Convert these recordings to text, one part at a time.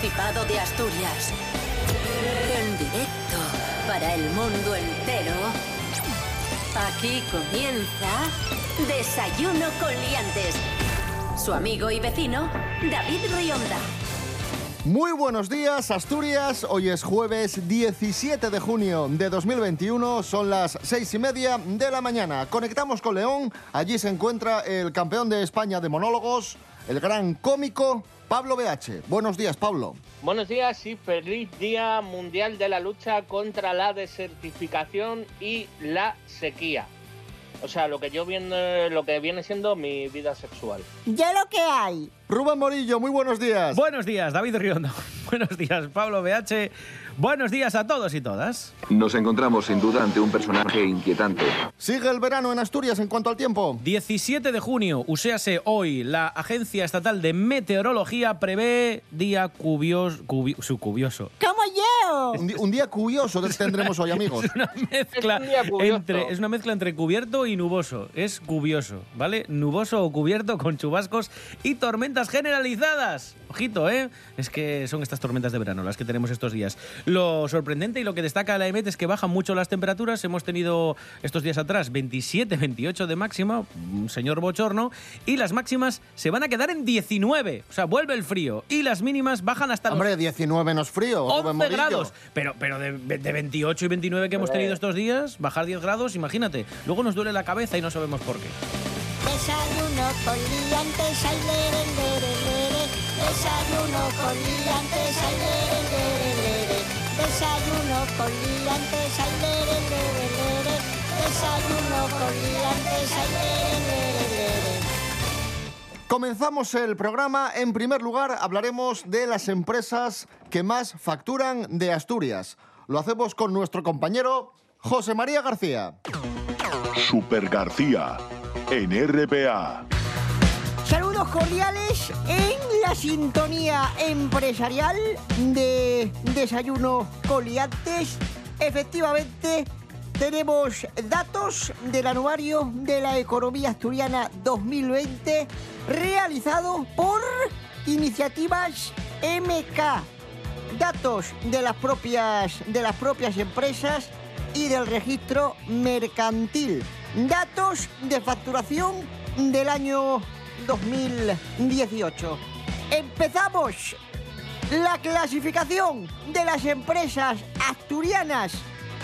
Principado de Asturias. En directo para el mundo entero. Aquí comienza Desayuno con Liantes. Su amigo y vecino, David Rionda. Muy buenos días, Asturias. Hoy es jueves 17 de junio de 2021. Son las seis y media de la mañana. Conectamos con León. Allí se encuentra el campeón de España de monólogos, el gran cómico Pablo BH. Buenos días, Pablo. Buenos días y feliz Día Mundial de la Lucha contra la Desertificación y la Sequía. O sea, lo que yo viene, lo que viene siendo mi vida sexual. Ya lo que hay. Rubén Morillo, muy buenos días. Buenos días, David Riondo. Buenos días, Pablo BH. Buenos días a todos y todas. Nos encontramos sin duda ante un personaje inquietante. Sigue el verano en Asturias en cuanto al tiempo. 17 de junio, uséase hoy, la Agencia Estatal de Meteorología prevé día cubioso, cubi- subcubioso. Como yo. Un, un día curioso tendremos hoy, amigos. Es una mezcla Es un día cubioso. entre es una mezcla entre cubierto y nuboso. Es cubioso, ¿vale? Nuboso o cubierto con chubascos y tormentas generalizadas. Ojito, ¿eh? Es que son estas tormentas de verano las que tenemos estos días. Lo sorprendente y lo que destaca la EMET es que bajan mucho las temperaturas. Hemos tenido estos días atrás 27, 28 de máxima, un señor bochorno, y las máximas se van a quedar en 19. O sea, vuelve el frío. Y las mínimas bajan hasta los Hombre, 19 no es frío. Rubén 11 Grados. Pero, pero de, de 28 y 29 que hemos tenido estos días, bajar 10 grados, imagínate. Luego nos duele la cabeza y no sabemos por qué. Desayuno con liantes, ay, lere, lere, lere. Desayuno con liantes, ay, lere, lere, lere. Desayuno con liantes, ay, lere, lere, lere. Desayuno con liantes, ay, lere, lere, lere. Comenzamos el programa. En primer lugar, hablaremos de las empresas que más facturan de Asturias. Lo hacemos con nuestro compañero José María García. Super García en RPA. Saludos cordiales en la sintonía empresarial de Desayuno con Liantes. Efectivamente, tenemos datos del anuario de la economía asturiana 2020 realizado por iniciativas MK. Datos de las propias, de las propias empresas y del registro mercantil. Datos de facturación del año 2018. Empezamos la clasificación de las empresas asturianas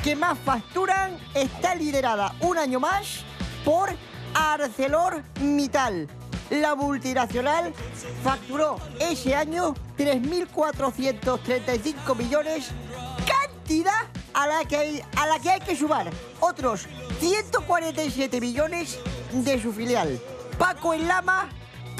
que más facturan está liderada un año más por ArcelorMittal. La multinacional facturó ese año 3.435 millones, cantidad a la, que hay, a la que hay que sumar otros 147 millones de su filial. Paco en Lama,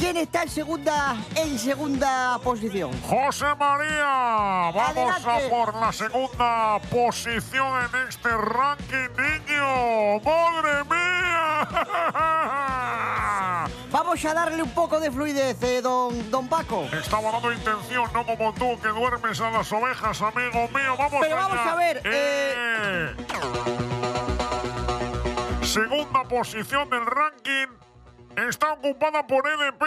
¿quién está en segunda, en segunda posición? José María, vamos Adelante. a por la segunda posición en este ranking, niño. ¡Madre mía! Vamos a darle un poco de fluidez, eh, don, don Paco. Estaba dando intención, no como tú que duermes a las ovejas, amigo mío. Vamos Pero allá. vamos a ver, Eh. Segunda posición del ranking está ocupada por EDP,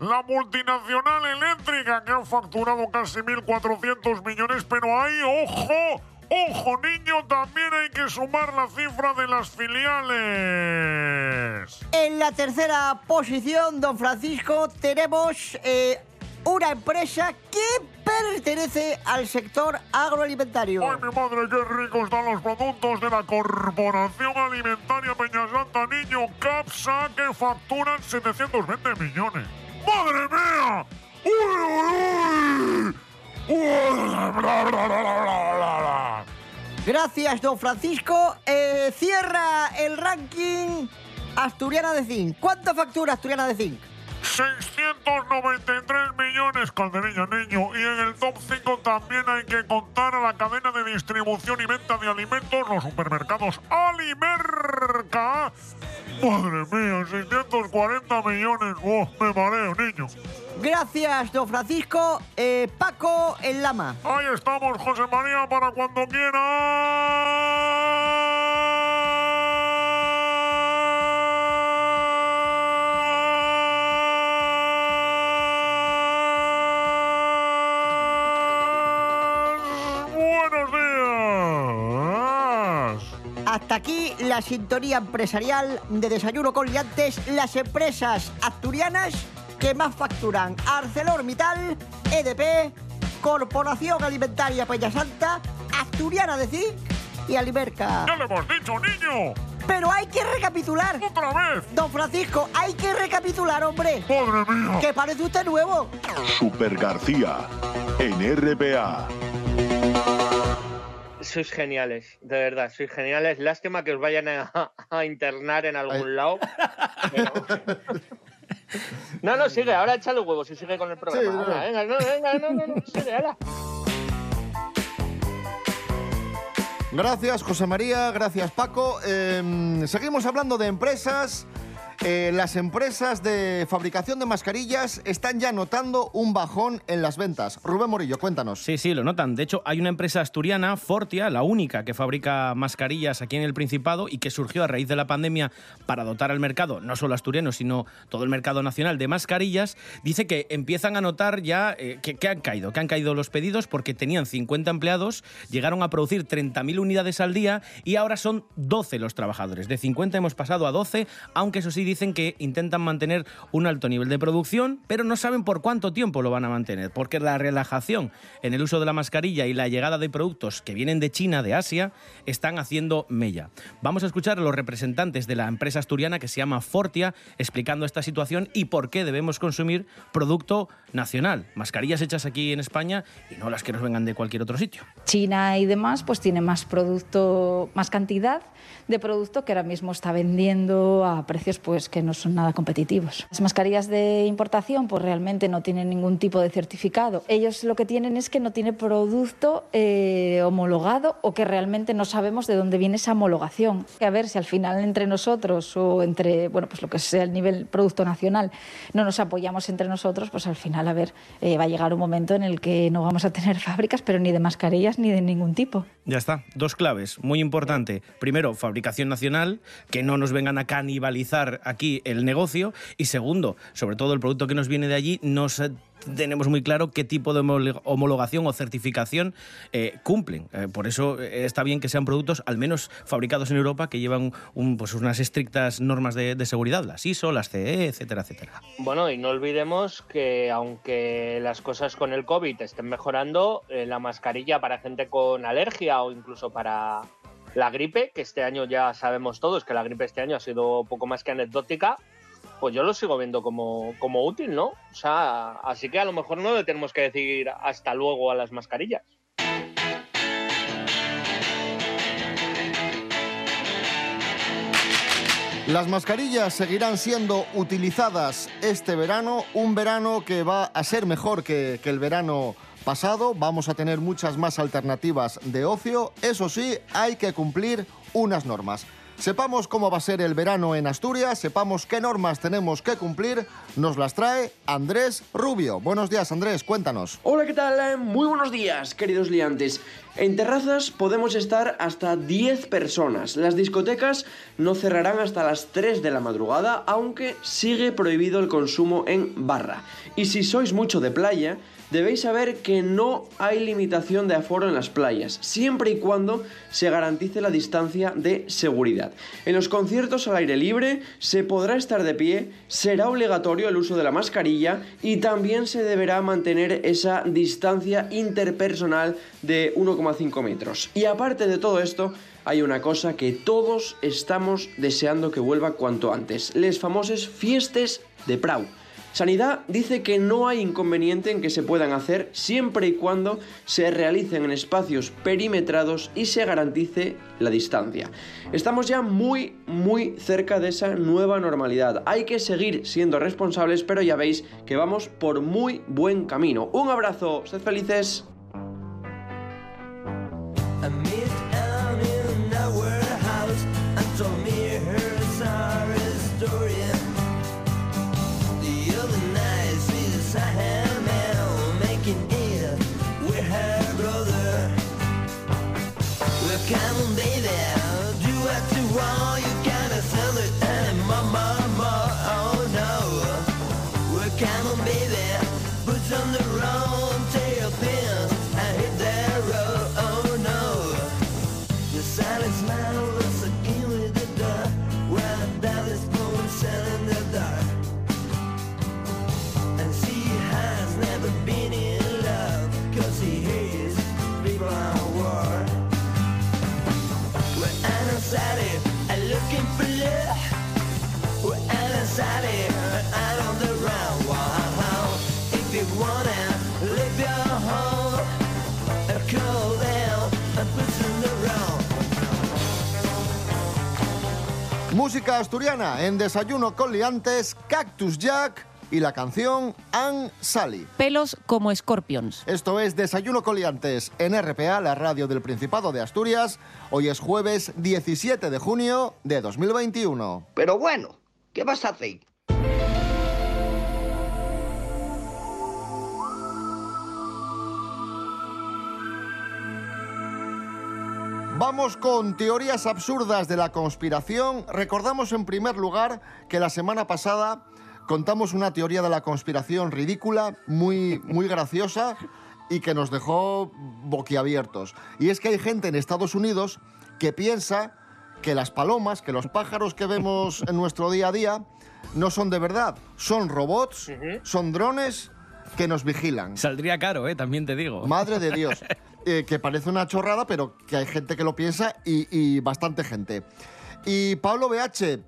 la multinacional eléctrica que ha facturado casi 1.400 millones, pero ahí, ojo, ojo niño, también hay que sumar la cifra de las filiales. En la tercera posición, don Francisco, tenemos eh, una empresa que pertenece al sector agroalimentario. ¡Ay, mi madre, qué ricos están los productos de la Corporación Alimentaria Peñasanta Niño Capsa que facturan 720 millones! ¡Madre mía! ¡Uy, uy, uy! ¡Uy! Bla, bla, bla, bla, bla, bla. Gracias, don Francisco. Eh, cierra el ranking Asturiana de Zinc. ¿Cuánto factura Asturiana de Zinc? 693 millones, calderilla niño. Y en el top 5 también hay que contar a la cadena de distribución y venta de alimentos, los supermercados Alimerca. Madre mía, 640 millones. ¡Oh, me mareo, niño! Gracias, don Francisco. Eh, Paco en Lama. Ahí estamos, José María, para cuando quiera. Aquí la sintonía empresarial de Desayuno con Liantes, las empresas asturianas que más facturan. ArcelorMittal, EDP, Corporación Alimentaria Peña Santa, Asturiana de Zinc y Alimerca. ¡Ya le hemos dicho, niño! Pero hay que recapitular. ¡Otra vez! Don Francisco, hay que recapitular, hombre. ¡Madre mía! Que parece usted nuevo. Super García en RPA. Sois geniales, de verdad, sois geniales. Lástima que os vayan a, a internar en algún lado. pero- No, no, sigue, ahora echa los huevos y sigue con el programa. Sí, no. Venga, venga, no, venga, no, no, no, sigue, ala. Gracias, José María, gracias, Paco. Eh, seguimos hablando de empresas. Eh, las empresas de fabricación de mascarillas están ya notando un bajón en las ventas. Rubén Morillo, cuéntanos. Sí, sí, lo notan. De hecho, hay una empresa asturiana, Fortia, la única que fabrica mascarillas aquí en el Principado y que surgió a raíz de la pandemia para dotar al mercado, no solo asturiano, sino todo el mercado nacional de mascarillas. Dice que empiezan a notar ya eh, que, que han caído, que han caído los pedidos porque tenían 50 empleados, llegaron a producir 30.000 unidades al día y ahora son 12 los trabajadores. De 50 hemos pasado a 12, aunque eso sí dicen que intentan mantener un alto nivel de producción, pero no saben por cuánto tiempo lo van a mantener, porque la relajación en el uso de la mascarilla y la llegada de productos que vienen de China, de Asia, están haciendo mella. Vamos a escuchar a los representantes de la empresa asturiana que se llama Fortia explicando esta situación y por qué debemos consumir producto nacional, mascarillas hechas aquí en España y no las que nos vengan de cualquier otro sitio. China y demás, pues tiene más producto, más cantidad de producto que ahora mismo está vendiendo a precios pues que no son nada competitivos. Las mascarillas de importación pues realmente no tienen ningún tipo de certificado. Ellos lo que tienen es que no tiene producto eh, homologado o que realmente no sabemos de dónde viene esa homologación. A ver si al final entre nosotros o entre bueno pues lo que sea el nivel producto nacional no nos apoyamos entre nosotros, pues al final a ver eh, va a llegar un momento en el que no vamos a tener fábricas, pero ni de mascarillas ni de ningún tipo. Ya está, dos claves, muy importante. Primero, fabricación nacional, que no nos vengan a canibalizar aquí el negocio. Y segundo, sobre todo el producto que nos viene de allí, no se- tenemos muy claro qué tipo de homolo- homologación o certificación eh, cumplen. Eh, por eso eh, está bien que sean productos, al menos fabricados en Europa, que llevan un- pues unas estrictas normas de, seguridad, las ISO, las CE, etcétera, etcétera. Bueno, y no olvidemos que aunque las cosas con el COVID estén mejorando, eh, la mascarilla para gente con alergia o incluso para la gripe, que este año ya sabemos todos que la gripe este año ha sido poco más que anecdótica, pues yo lo sigo viendo como, como útil, ¿no? O sea, así que a lo mejor no le tenemos que decir hasta luego a las mascarillas. Las mascarillas seguirán siendo utilizadas este verano, un verano que va a ser mejor que, que el verano pasado, vamos a tener muchas más alternativas de ocio, eso sí, hay que cumplir unas normas. Sepamos cómo va a ser el verano en Asturias, sepamos qué normas tenemos que cumplir, nos las trae Andrés Rubio. Buenos días Andrés, cuéntanos. Hola, ¿qué tal? Eh, Muy buenos días, queridos liantes. En terrazas podemos estar hasta 10 personas. Las discotecas no cerrarán hasta las 3 de la madrugada, aunque sigue prohibido el consumo en barra. Y si sois mucho de playa, debéis saber que no hay limitación de aforo en las playas, siempre y cuando se garantice la distancia de seguridad. En los conciertos al aire libre se podrá estar de pie, será obligatorio el uso de la mascarilla y también se deberá mantener esa distancia interpersonal de 1,5 metros. Y aparte de todo esto, hay una cosa que todos estamos deseando que vuelva cuanto antes, les famoses fiestes de Prau. Sanidad dice que no hay inconveniente en que se puedan hacer siempre y cuando se realicen en espacios perimetrados y se garantice la distancia. Estamos ya muy, muy cerca de esa nueva normalidad. Hay que seguir siendo responsables, pero ya veis que vamos por muy buen camino. Un abrazo, sed felices. Música asturiana en Desayuno con Liantes, Cactus Jack y la canción Ann Sally. Pelos como escorpions. Esto es Desayuno con Liantes en RPA, la radio del Principado de Asturias. Hoy es jueves 17 de junio de 2021. Pero bueno, ¿qué vas a hacer? Vamos con teorías absurdas de la conspiración. Recordamos en primer lugar que la semana pasada contamos una teoría de la conspiración ridícula, muy, muy graciosa y que nos dejó boquiabiertos. Y es que hay gente en Estados Unidos que piensa que las palomas, que los pájaros que vemos en nuestro día a día, no son de verdad. Son robots, son drones que nos vigilan. Saldría caro, ¿eh? También te digo. Madre de Dios. Eh, que parece una chorrada, pero que hay gente que lo piensa y, bastante gente. Y Pablo BH,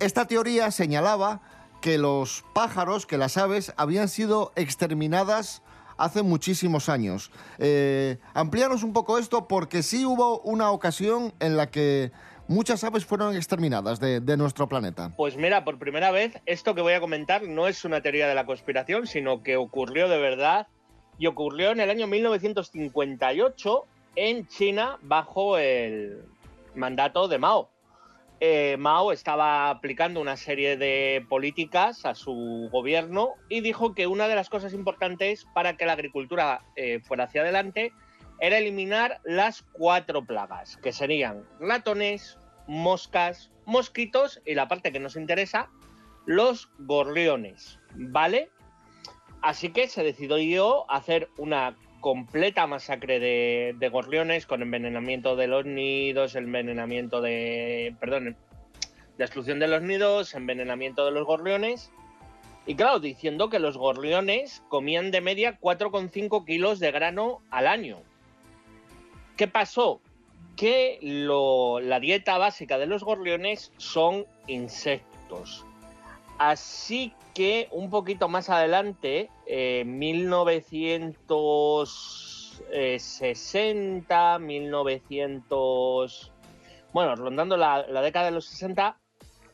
esta teoría señalaba que los pájaros, que las aves, habían sido exterminadas hace muchísimos años. Eh, amplíanos un poco esto porque sí hubo una ocasión en la que muchas aves fueron exterminadas de nuestro planeta. Pues mira, por primera vez, esto que voy a comentar no es una teoría de la conspiración, sino que ocurrió de verdad y ocurrió en el año 1958 en China bajo el mandato de Mao. Eh, Mao estaba aplicando una serie de políticas a su gobierno y dijo que una de las cosas importantes para que la agricultura eh, fuera hacia adelante era eliminar las cuatro plagas, que serían ratones, moscas, mosquitos y la parte que nos interesa, los gorriones, ¿vale? Así que se decidió hacer una completa masacre de, de gorriones con envenenamiento de los nidos, envenenamiento de. perdón, destrucción de los nidos, envenenamiento de los gorriones. Y claro, diciendo que los gorriones comían de media 4,5 kilos de grano al año. ¿Qué pasó? Que la dieta básica de los gorriones son insectos. Así que un poquito más adelante, eh, 1960, 1900... Bueno, rondando la, década de los 60,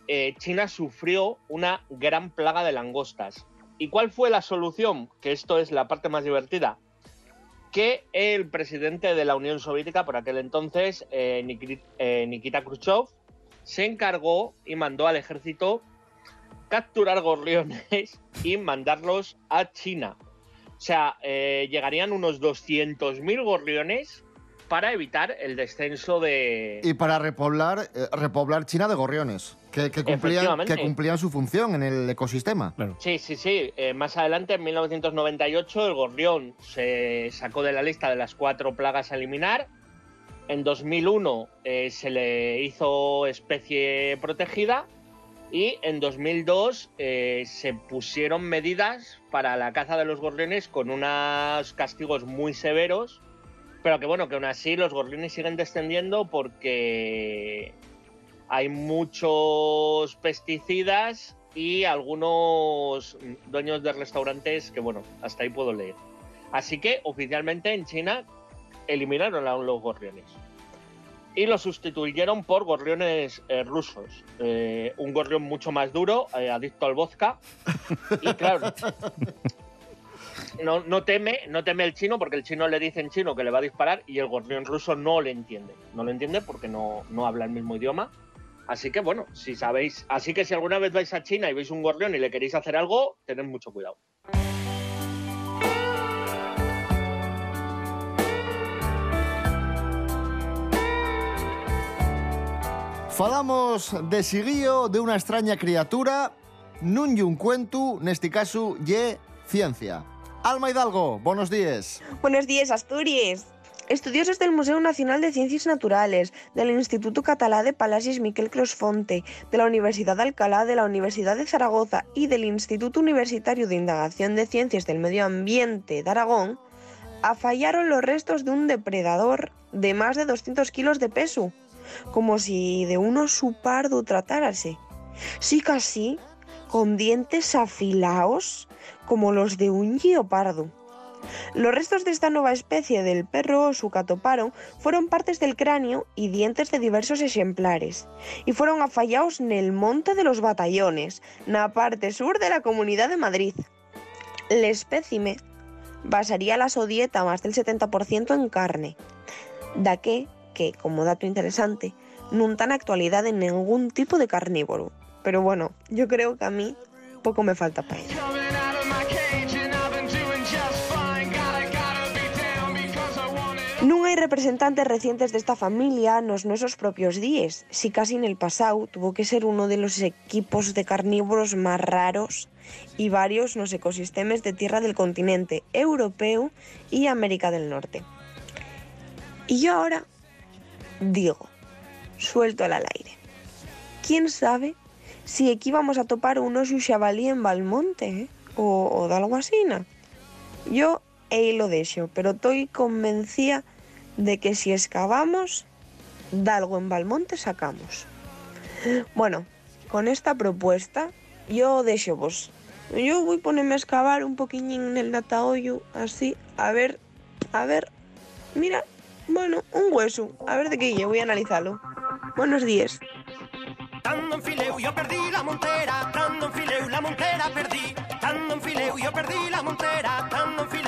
eh, China sufrió una gran plaga de langostas. ¿Y cuál fue la solución? Que esto es la parte más divertida. Que el presidente de la Unión Soviética, por aquel entonces, eh, eh, Nikita Khrushchev, se encargó y mandó al ejército capturar gorriones y mandarlos a China. O sea, eh, llegarían unos 200.000 gorriones para evitar el descenso de... Y para repoblar, eh, repoblar China de gorriones, que, que cumplían, que cumplían su función en el ecosistema. Sí, sí, sí. Eh, más adelante, en 1998, el gorrión se sacó de la lista de las cuatro plagas a eliminar. En 2001 eh, se le hizo especie protegida y en 2002 eh, se pusieron medidas para la caza de los gorriones con unos castigos muy severos, pero que bueno, que aún así los gorriones siguen descendiendo porque hay muchos pesticidas y algunos dueños de restaurantes que bueno, hasta ahí puedo leer. Así que oficialmente en China eliminaron a los gorriones y los sustituyeron por gorriones eh, rusos. Eh, un gorrión mucho más duro, eh, adicto al vodka. Y claro, no, no teme, no teme el chino porque el chino le dice en chino que le va a disparar y el gorrión ruso no le entiende. No lo entiende porque no, no habla el mismo idioma. Así que bueno, si sabéis, así que si alguna vez vais a China y veis un gorrión y le queréis hacer algo, tened mucho cuidado. Falamos de Siguío, de una extraña criatura, nun un cuento, neste caso, lle ciencia. Alma Hidalgo, buenos días. Buenos días, Asturias. Estudiosos del Museo Nacional de Ciencias Naturales, del Instituto Catalá de Palacios Miquel Crosfonte, de la Universidad de Alcalá, de la Universidad de Zaragoza y del Instituto Universitario de Indagación de Ciencias del Medio Ambiente de Aragón, afallaron los restos de un depredador de más de 200 kilos de peso, como si de un oso pardo tratárase. Sí, casi, con dientes afilados como los de un guiopardo. Los restos de esta nueva especie del perro atoparon fueron partes del cráneo y dientes de diversos ejemplares, y fueron afallados nel Monte de los Batallones, na parte sur de la Comunidad de Madrid. El espécime basaría la su dieta más del 70% en carne, da que, que, como dato interesante, non tan actualidad en ningún tipo de carnívoro. Pero bueno, yo creo que a mí poco me falta para ello. Non hai representantes recientes desta familia nos nosos propios días, si casi en el pasado tuvo que ser uno de los equipos de carnívoros más raros y varios nos ecosistemas de tierra del continente europeo y América del Norte. Y yo ahora digo, suelto al aire. ¿Quién sabe si aquí vamos a topar un oso xabalí en Valmonte eh? o, o de algo así? ¿no? Yo ahí lo dejo, pero estoy convencida de que si excavamos, de algo en Valmonte sacamos. Bueno, con esta propuesta, yo dejo vos. Yo voy a ponerme a excavar un poquillín en el natahoyo, así, a ver, a ver, mira, bueno, un hueso, a ver de qué yo voy a analizarlo. Buenos días. Estando en fileu yo perdí la montera, estando en fileu la montera perdí. Estando en fileu yo perdí la montera, estando en fileu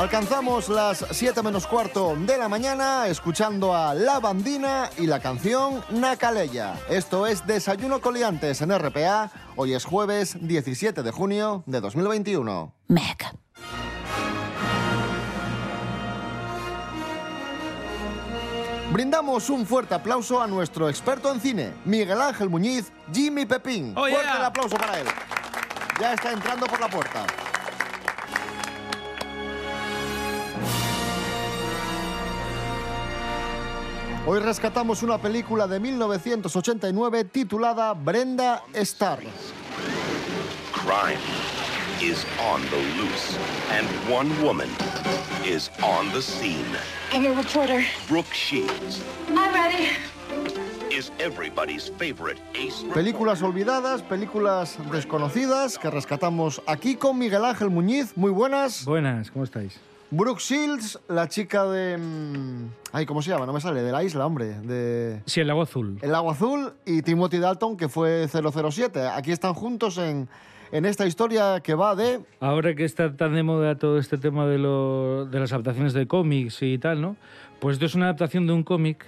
Alcanzamos las 7 menos cuarto de la mañana escuchando a La Bandina y la canción Nacaleya. Esto es Desayuno Coliantes en RPA. Hoy es jueves 17 de junio de 2021. Meg. Brindamos un fuerte aplauso a nuestro experto en cine, Miguel Ángel Muñiz, Jimmy Pepín. Oh, fuerte el aplauso para él. Ya está entrando por la puerta. Hoy rescatamos una película de 1989 titulada Brenda Starr. Crime is on the loose, and one woman is on the scene. I'm a reporter. Brooke Shields I'm ready. is everybody's favorite ace. Películas olvidadas, películas desconocidas que rescatamos aquí con Miguel Ángel Muñiz. Muy buenas. Buenas, ¿cómo estáis? Brooke Shields, la chica de... mm, Ay, ¿cómo se llama? No me sale. De la isla, hombre. De... Sí, el lago azul. El Lago Azul y Timothy Dalton, que fue 007. Aquí están juntos en, en esta historia que va de... Ahora que está tan de moda todo este tema de, lo- de las adaptaciones de cómics y tal, ¿no? Pues esto es una adaptación de un cómic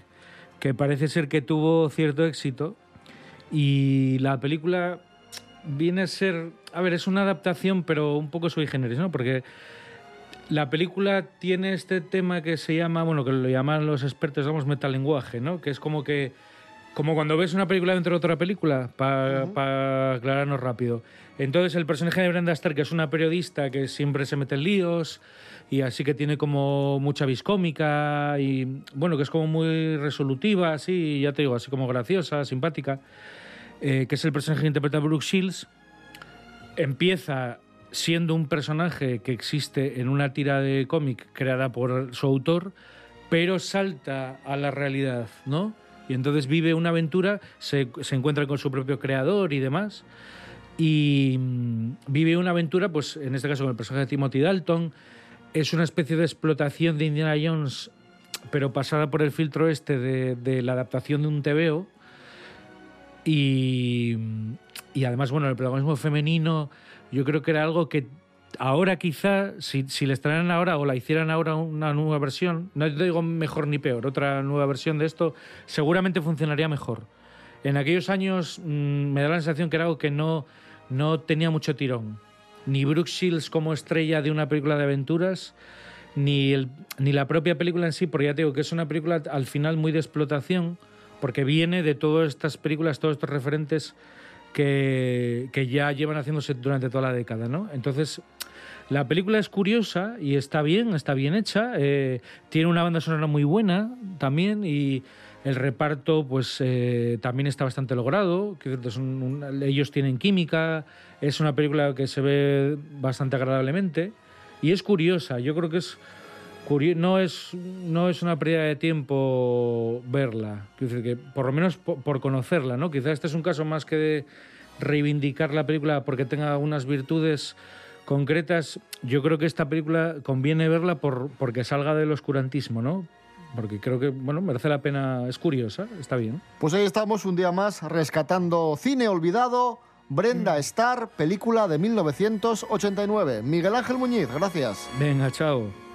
que parece ser que tuvo cierto éxito y la película viene a ser... A ver, es una adaptación, pero un poco sui generis, ¿no? Porque la película tiene este tema que se llama, bueno, que lo llaman los expertos, vamos, metalenguaje, ¿no? Que es como que, como cuando ves una película dentro de otra película, para aclararnos rápido. Entonces el personaje de Brenda Starr, que es una periodista que siempre se mete en líos y así que tiene como mucha vis cómica y, bueno, que es como muy resolutiva, así, ya te digo, así como graciosa, simpática, eh, que es el personaje que interpreta Brooke Shields, empieza siendo un personaje que existe en una tira de cómic creada por su autor, pero salta a la realidad, ¿no? Y entonces vive una aventura, se, se encuentra con su propio creador y demás, y mm, vive una aventura, pues en este caso con el personaje de Timothy Dalton, es una especie de explotación de Indiana Jones, pero pasada por el filtro este de, la adaptación de un TVO, y, y además, bueno, el protagonismo femenino, yo creo que era algo que ahora quizá, si, si le estrenaran ahora o la hicieran ahora una nueva versión, no digo mejor ni peor, otra nueva versión de esto, seguramente funcionaría mejor. En aquellos años mm, me da la sensación que era algo que no, no tenía mucho tirón. Ni Brooke Shields como estrella de una película de aventuras, ni, el- ni la propia película en sí, porque ya te digo que es una película al final muy de explotación, porque viene de todas estas películas, todos estos referentes que, ya llevan haciéndose durante toda la década, ¿no? Entonces, la película es curiosa y está bien, está bien hecha. eh, tiene una banda sonora muy buena también y el reparto, pues eh, también está bastante logrado. Ellos tienen química. Es una película que se ve bastante agradablemente y es curiosa. Yo creo que es no es no es una pérdida de tiempo verla. Quiero decir que por lo menos po- por, conocerla, ¿no? Quizás este es un caso más que de reivindicar la película porque tenga unas virtudes concretas. Yo creo que esta película conviene verla por porque salga del oscurantismo, ¿no? Porque creo que bueno merece la pena. Es curiosa, está bien. Pues ahí estamos un día más rescatando cine olvidado. Brenda Star, película de 1989. Miguel Ángel Muñiz, gracias. Venga, chao.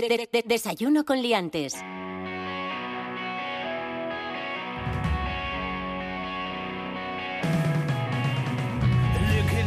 De- de- de- desayuno con liantes.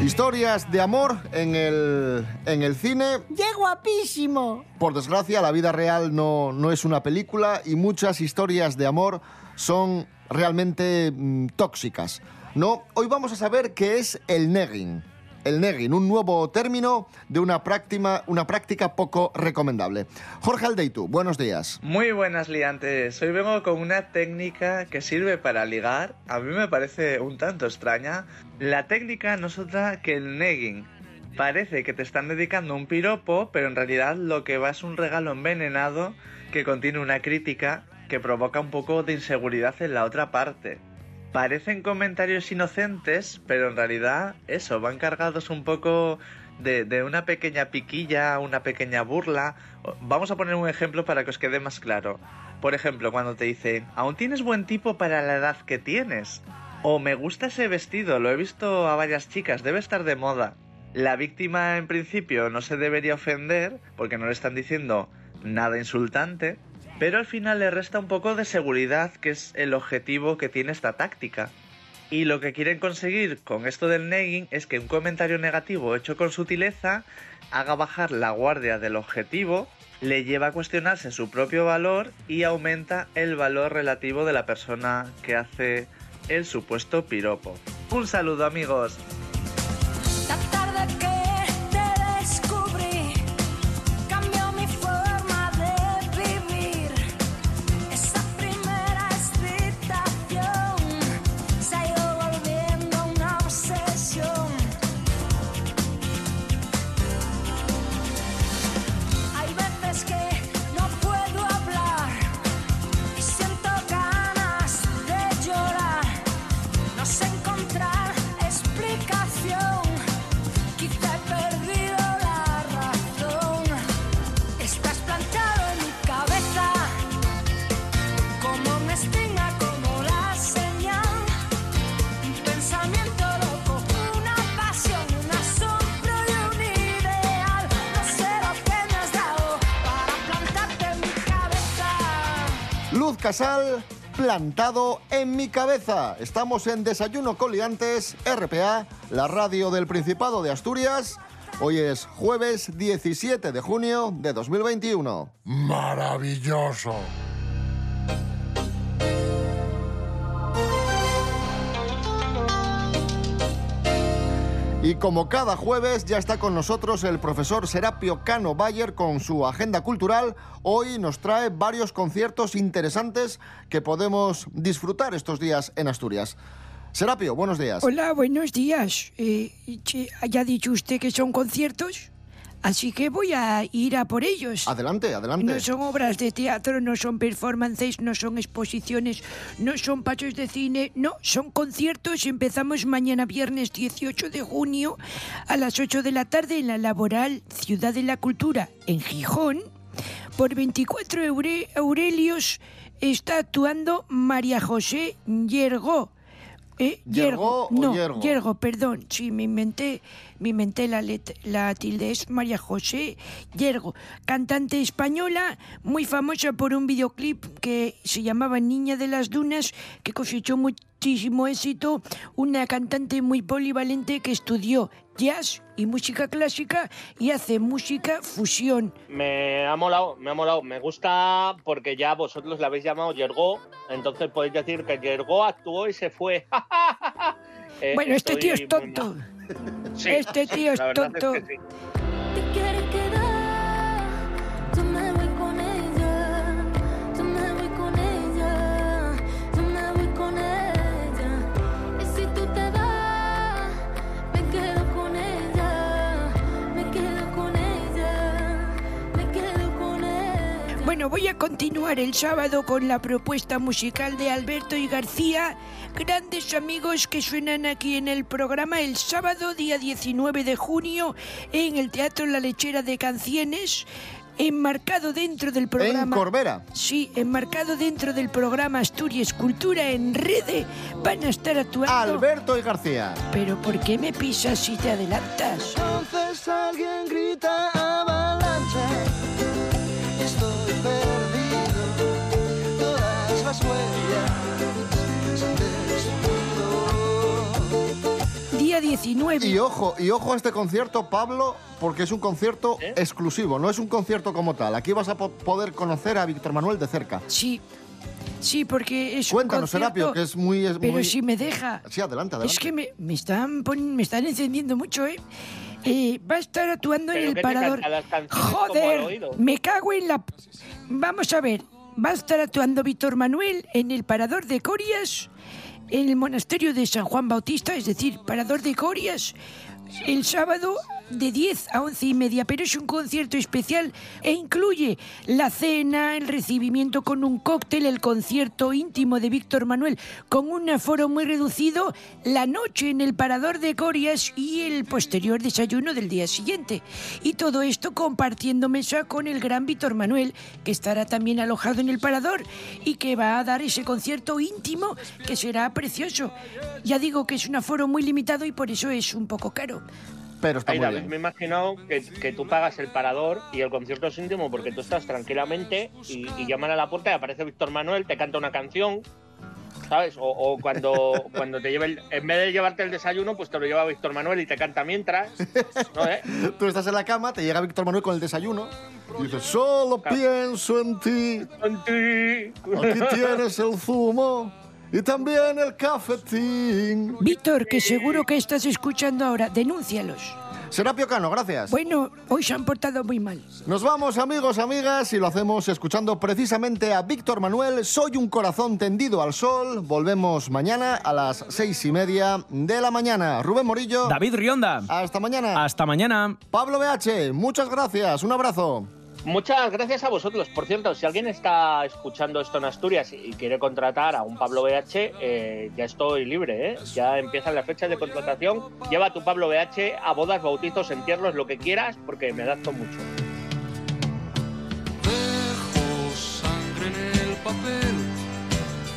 Historias de amor en el, en el cine. ¡Qué guapísimo! Por desgracia, la vida real no, no es una película y muchas historias de amor son realmente mm, tóxicas. No, hoy vamos a saber qué es el negging. El negging, un nuevo término de una práctica, poco recomendable. Jorge Aldeitu, buenos días. Muy buenas liantes. Hoy vengo con una técnica que sirve para ligar. A mí me parece un tanto extraña. La técnica no es otra que el negging. Parece que te están dedicando un piropo, pero en realidad lo que va es un regalo envenenado que contiene una crítica que provoca un poco de inseguridad en la otra parte. Parecen comentarios inocentes, pero en realidad eso, van cargados un poco de, una pequeña piquilla, una pequeña burla. Vamos a poner un ejemplo para que os quede más claro. Por ejemplo, cuando te dice, aún tienes buen tipo para la edad que tienes. O me gusta ese vestido, lo he visto a varias chicas, debe estar de moda. La víctima en principio no se debería ofender porque no le están diciendo nada insultante, pero al final le resta un poco de seguridad, que es el objetivo que tiene esta táctica. Y lo que quieren conseguir con esto del negging es que un comentario negativo hecho con sutileza haga bajar la guardia del objetivo, le lleva a cuestionarse su propio valor y aumenta el valor relativo de la persona que hace el supuesto piropo. Un saludo amigos. Luz Casal, plantado en mi cabeza. Estamos en Desayuno con Liantes, RPA, la radio del Principado de Asturias. Hoy es jueves 17 de junio de 2021. Maravilloso. Y como cada jueves ya está con nosotros el profesor Serapio Cano Bayer con su agenda cultural. Hoy nos trae varios conciertos interesantes que podemos disfrutar estos días en Asturias. Serapio, buenos días. Hola, buenos días. Eh, ha dicho usted que son conciertos, así que voy a ir a por ellos. Adelante, adelante. No son obras de teatro, no son performances, no son exposiciones, no son pasos de cine, no, son conciertos. Empezamos mañana viernes 18 de junio a las 8 de la tarde en la Laboral Ciudad de la Cultura en Gijón. Por 24 eure- Aurelios está actuando María José Yergo. ¿Eh? ¿Yergo o no, Yergo? Yergo, perdón, sí, me inventé. Me inventé la, tilde, es María José Yergo, cantante española, muy famosa por un videoclip que se llamaba Niña de las Dunas, que cosechó muchísimo éxito, una cantante muy polivalente que estudió jazz y música clásica y hace música fusión. Me ha molado, me ha molado. Me gusta porque ya vosotros la habéis llamado Yergo, entonces podéis decir que Yergo actuó y se fue. Eh, bueno, este tío es tonto. Sí, Este tío es tonto. que sí. Bueno, voy a continuar el sábado con la propuesta musical de Alberto y García, grandes amigos que suenan aquí en el programa el sábado día 19 de junio en el Teatro La Lechera de Cancienes. Enmarcado dentro del programa. Corbera. Sí, enmarcado dentro del programa Asturias Cultura en Rede. Van a estar actuando. Alberto y García. Pero ¿por qué me pisas si te adelantas? Entonces alguien grita avalancha. Día 19. Y ojo, y ojo a este concierto, Pablo, porque es un concierto ¿Eh? exclusivo, no es un concierto como tal. Aquí vas a po- poder conocer a Víctor Manuel de cerca. Sí. Sí, porque es Cuéntanos, un. Serapio, que es muy... es Pero muy- si me deja. Sí, adelante, adelante. Es que me, me están pon- me están encendiendo mucho, ¿eh? Eh, va a estar actuando en el parador. Joder, me cago en la. Vamos a ver, va a estar actuando Víctor Manuel en el parador de Corias, en el monasterio de San Juan Bautista, es decir, parador de Corias, el sábado de 10 a 11 y media, pero es un concierto especial e incluye la cena, el recibimiento con un cóctel, el concierto íntimo de Víctor Manuel con un aforo muy reducido, la noche en el parador de Corias y el posterior desayuno del día siguiente. Y todo esto compartiendo mesa con el gran Víctor Manuel, que estará también alojado en el parador y que va a dar ese concierto íntimo que será precioso. Ya digo que es un aforo muy limitado y por eso es un poco caro. Pero está Ay, muy bien. me he imaginado que, que tú pagas el parador y el concierto es íntimo porque tú estás tranquilamente y, y llaman a la puerta y aparece Víctor Manuel, te canta una canción, ¿sabes? O, o cuando, cuando te lleva el, en vez de llevarte el desayuno, pues te lo lleva Víctor Manuel y te canta mientras. ¿no, eh? Tú estás en la cama, te llega Víctor Manuel con el desayuno y dices, solo pienso en ti. En ti. Aquí tienes el zumo y también el cafetín. Víctor, que seguro que estás escuchando ahora, denúncialos. Serapio Cano, gracias. Bueno, hoy se han portado muy mal. Nos vamos amigos, amigas, y lo hacemos escuchando precisamente a Víctor Manuel, Soy un corazón tendido al sol. Volvemos mañana a las seis y media de la mañana. Rubén Morillo. David Rionda. Hasta mañana. Hasta mañana. Pablo BH, muchas gracias. Un abrazo. Muchas gracias a vosotros. Por cierto, si alguien está escuchando esto en Asturias y quiere contratar a un Pablo BH, eh, ya estoy libre, ¿eh? Ya empiezan las fechas de contratación. Lleva tu Pablo BH a bodas, bautizos, entierros, lo que quieras, porque me adapto mucho. Dejo sangre en el papel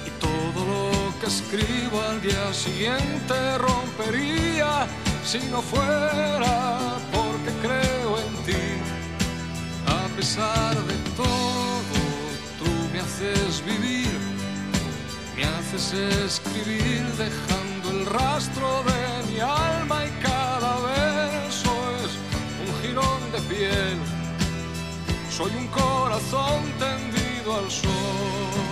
y todo lo que escribo al día siguiente rompería si no fuera porque creo en ti. A pesar de todo, tú me haces vivir, me haces escribir dejando el rastro de mi alma y cada verso es un jirón de piel. Soy un corazón tendido al sol.